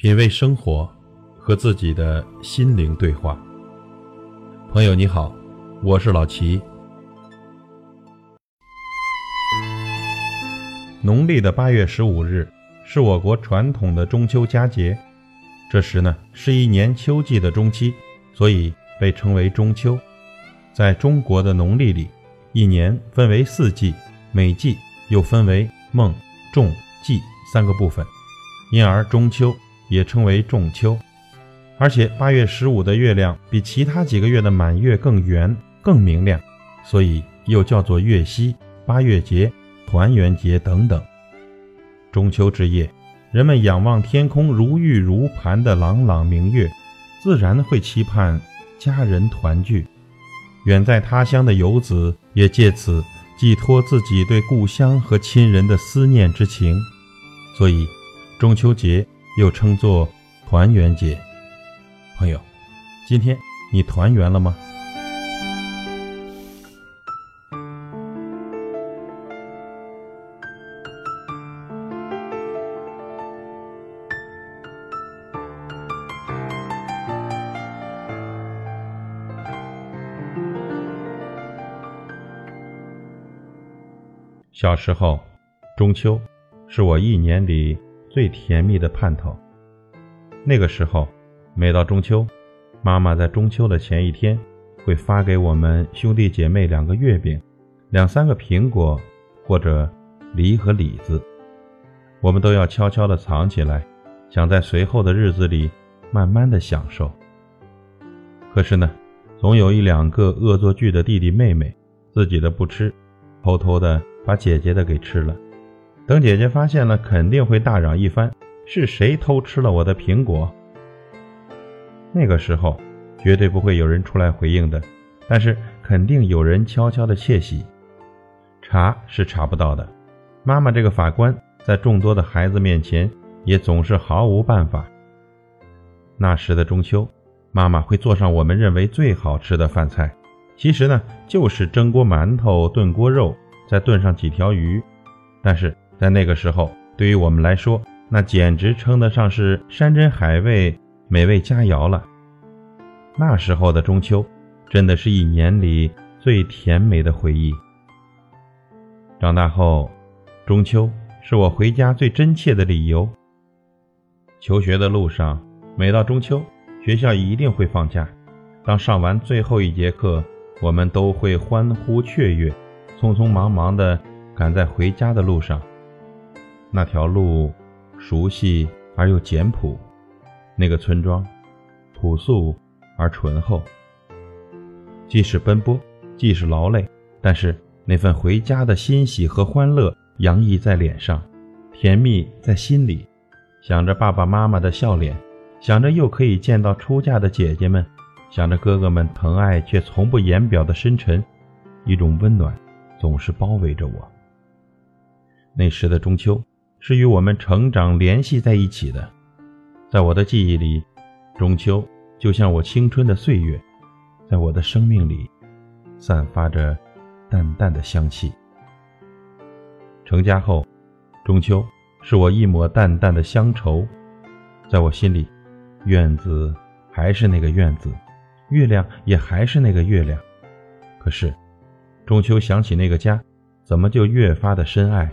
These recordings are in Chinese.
品味生活，和自己的心灵对话。朋友你好，我是老齐。农历的八月十五日是我国传统的中秋佳节，这时呢是一年秋季的中期，所以被称为中秋。在中国的农历里，一年分为四季，每季又分为孟、仲、季三个部分，因而中秋。也称为仲秋，而且八月十五的月亮比其他几个月的满月更圆、更明亮，所以又叫做月夕、八月节、团圆节等等。中秋之夜，人们仰望天空如玉如盘的朗朗明月，自然会期盼家人团聚。远在他乡的游子也借此寄托自己对故乡和亲人的思念之情，所以中秋节。又称作团圆节，朋友，今天你团圆了吗？小时候，中秋是我一年里。最甜蜜的盼头。那个时候，每到中秋，妈妈在中秋的前一天会发给我们兄弟姐妹两个月饼、两三个苹果或者梨和李子，我们都要悄悄地藏起来，想在随后的日子里慢慢的享受。可是呢，总有一两个恶作剧的弟弟妹妹，自己的不吃，偷偷的把姐姐的给吃了。等姐姐发现了，肯定会大嚷一番：“是谁偷吃了我的苹果？”那个时候，绝对不会有人出来回应的，但是肯定有人悄悄的窃喜。查是查不到的，妈妈这个法官在众多的孩子面前也总是毫无办法。那时的中秋，妈妈会做上我们认为最好吃的饭菜，其实呢，就是蒸锅馒头、炖锅肉，再炖上几条鱼，但是。在那个时候，对于我们来说，那简直称得上是山珍海味、美味佳肴了。那时候的中秋，真的是一年里最甜美的回忆。长大后，中秋是我回家最真切的理由。求学的路上，每到中秋，学校一定会放假。当上完最后一节课，我们都会欢呼雀跃，匆匆忙忙地赶在回家的路上。那条路熟悉而又简朴，那个村庄朴素而醇厚。即使奔波，即使劳累，但是那份回家的欣喜和欢乐洋溢在脸上，甜蜜在心里。想着爸爸妈妈的笑脸，想着又可以见到出嫁的姐姐们，想着哥哥们疼爱却从不言表的深沉，一种温暖总是包围着我。那时的中秋。是与我们成长联系在一起的，在我的记忆里，中秋就像我青春的岁月，在我的生命里，散发着淡淡的香气。成家后，中秋是我一抹淡淡的乡愁，在我心里，院子还是那个院子，月亮也还是那个月亮，可是，中秋想起那个家，怎么就越发的深爱，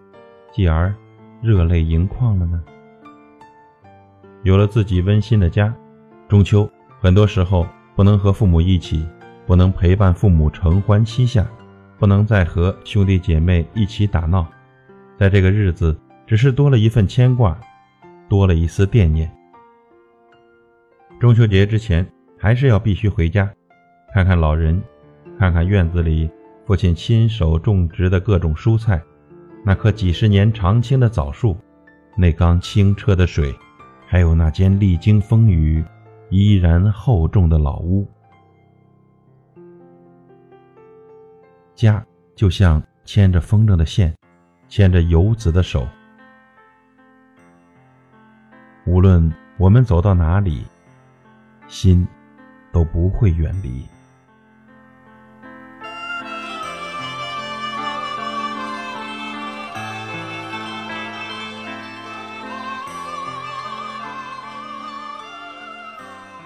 继而。热泪盈眶了呢。有了自己温馨的家，中秋很多时候不能和父母一起，不能陪伴父母承欢膝下，不能再和兄弟姐妹一起打闹，在这个日子，只是多了一份牵挂，多了一丝惦念。中秋节之前，还是要必须回家，看看老人，看看院子里父亲亲手种植的各种蔬菜。那棵几十年常青的枣树，那缸清澈的水，还有那间历经风雨依然厚重的老屋，家就像牵着风筝的线，牵着游子的手。无论我们走到哪里，心都不会远离。